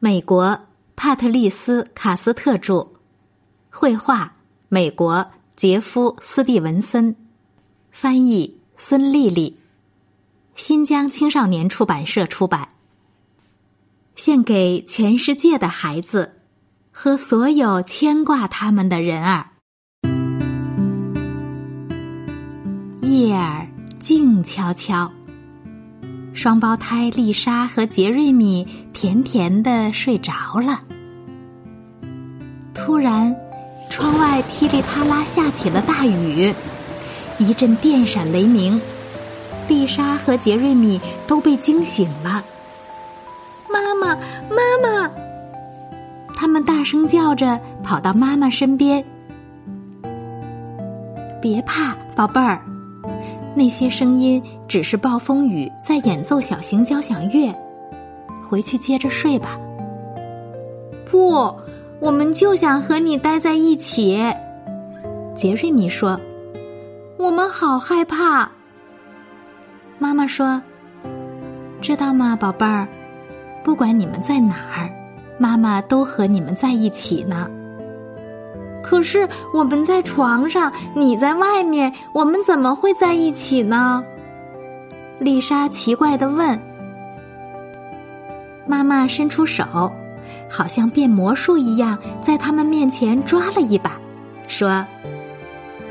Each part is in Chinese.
美国帕特丽斯·卡斯特著，绘画美国杰夫·斯蒂文森，翻译孙丽丽，新疆青少年出版社出版。献给全世界的孩子和所有牵挂他们的人儿。夜儿静悄悄。双胞胎丽莎和杰瑞米甜甜的睡着了。突然，窗外噼里啪啦下起了大雨，一阵电闪雷鸣，丽莎和杰瑞米都被惊醒了。妈妈，妈妈！他们大声叫着跑到妈妈身边。别怕，宝贝儿。那些声音只是暴风雨在演奏小型交响乐。回去接着睡吧。不，我们就想和你待在一起。杰瑞米说：“我们好害怕。”妈妈说：“知道吗，宝贝儿？不管你们在哪儿，妈妈都和你们在一起呢。”可是我们在床上，你在外面，我们怎么会在一起呢？丽莎奇怪的问。妈妈伸出手，好像变魔术一样，在他们面前抓了一把，说：“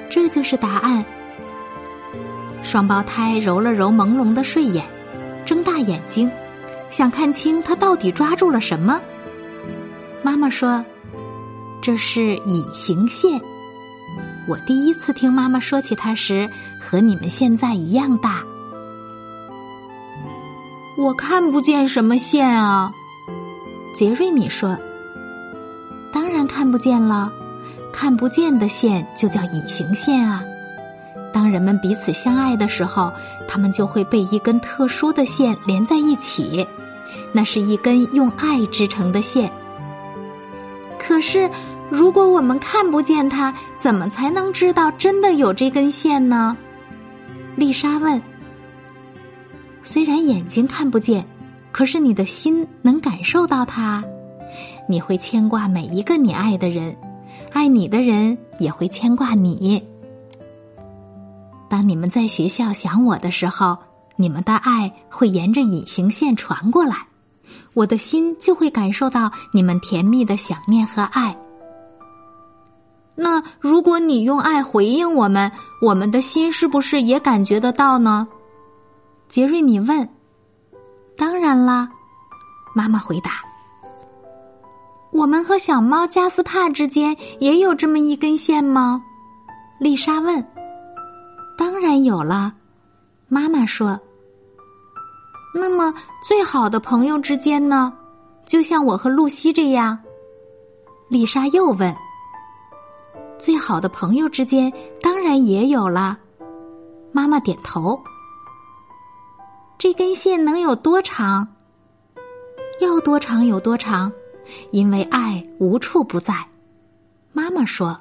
这就是答案。”双胞胎揉了揉朦胧的睡眼，睁大眼睛，想看清他到底抓住了什么。妈妈说。这是隐形线。我第一次听妈妈说起它时，和你们现在一样大。我看不见什么线啊，杰瑞米说。当然看不见了，看不见的线就叫隐形线啊。当人们彼此相爱的时候，他们就会被一根特殊的线连在一起，那是一根用爱织成的线。可是，如果我们看不见它，怎么才能知道真的有这根线呢？丽莎问。虽然眼睛看不见，可是你的心能感受到它。你会牵挂每一个你爱的人，爱你的人也会牵挂你。当你们在学校想我的时候，你们的爱会沿着隐形线传过来。我的心就会感受到你们甜蜜的想念和爱。那如果你用爱回应我们，我们的心是不是也感觉得到呢？杰瑞米问。当然啦，妈妈回答。我们和小猫加斯帕之间也有这么一根线吗？丽莎问。当然有了，妈妈说。那么，最好的朋友之间呢？就像我和露西这样。丽莎又问：“最好的朋友之间，当然也有了。”妈妈点头。这根线能有多长？要多长有多长，因为爱无处不在。妈妈说：“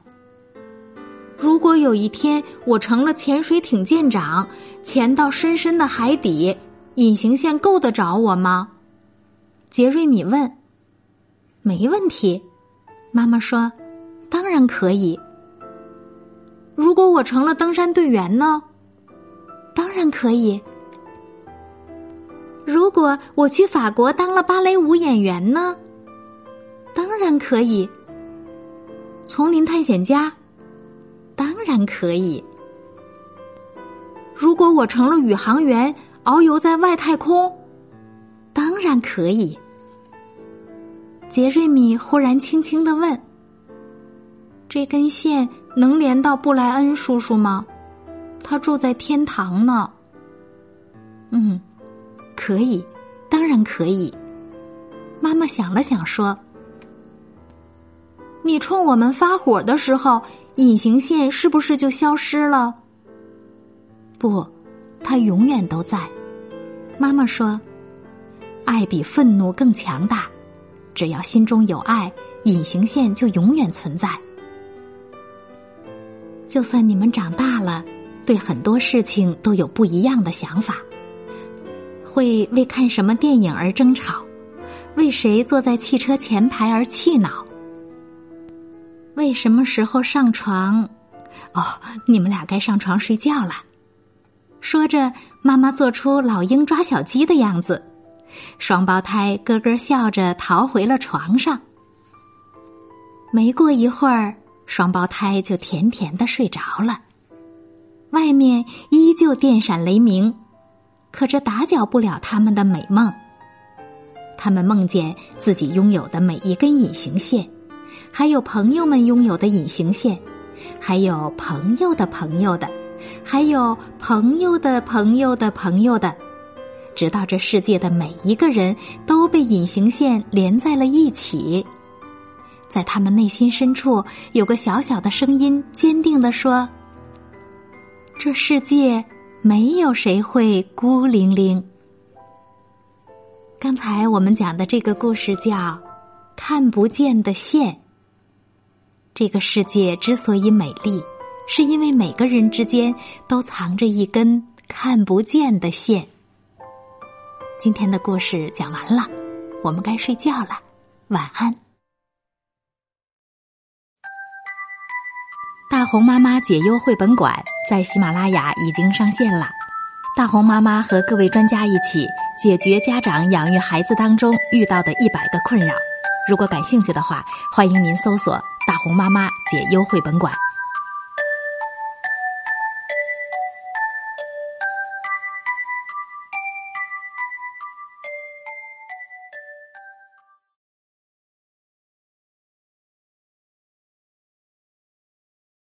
如果有一天我成了潜水艇舰长，潜到深深的海底。”隐形线够得着我吗？杰瑞米问。没问题，妈妈说，当然可以。如果我成了登山队员呢？当然可以。如果我去法国当了芭蕾舞演员呢？当然可以。丛林探险家？当然可以。如果我成了宇航员？遨游在外太空，当然可以。杰瑞米忽然轻轻的问：“这根线能连到布莱恩叔叔吗？他住在天堂呢。”“嗯，可以，当然可以。”妈妈想了想说：“你冲我们发火的时候，隐形线是不是就消失了？”不，它永远都在。妈妈说：“爱比愤怒更强大，只要心中有爱，隐形线就永远存在。就算你们长大了，对很多事情都有不一样的想法，会为看什么电影而争吵，为谁坐在汽车前排而气恼，为什么时候上床？哦，你们俩该上床睡觉了。”说着，妈妈做出老鹰抓小鸡的样子，双胞胎咯咯笑着逃回了床上。没过一会儿，双胞胎就甜甜的睡着了。外面依旧电闪雷鸣，可这打搅不了他们的美梦。他们梦见自己拥有的每一根隐形线，还有朋友们拥有的隐形线，还有朋友的朋友的。还有朋友的朋友的朋友的，直到这世界的每一个人都被隐形线连在了一起。在他们内心深处，有个小小的声音坚定的说：“这世界没有谁会孤零零。”刚才我们讲的这个故事叫《看不见的线》。这个世界之所以美丽。是因为每个人之间都藏着一根看不见的线。今天的故事讲完了，我们该睡觉了，晚安。大红妈妈解忧绘本馆在喜马拉雅已经上线了，大红妈妈和各位专家一起解决家长养育孩子当中遇到的一百个困扰。如果感兴趣的话，欢迎您搜索“大红妈妈解忧绘本馆”。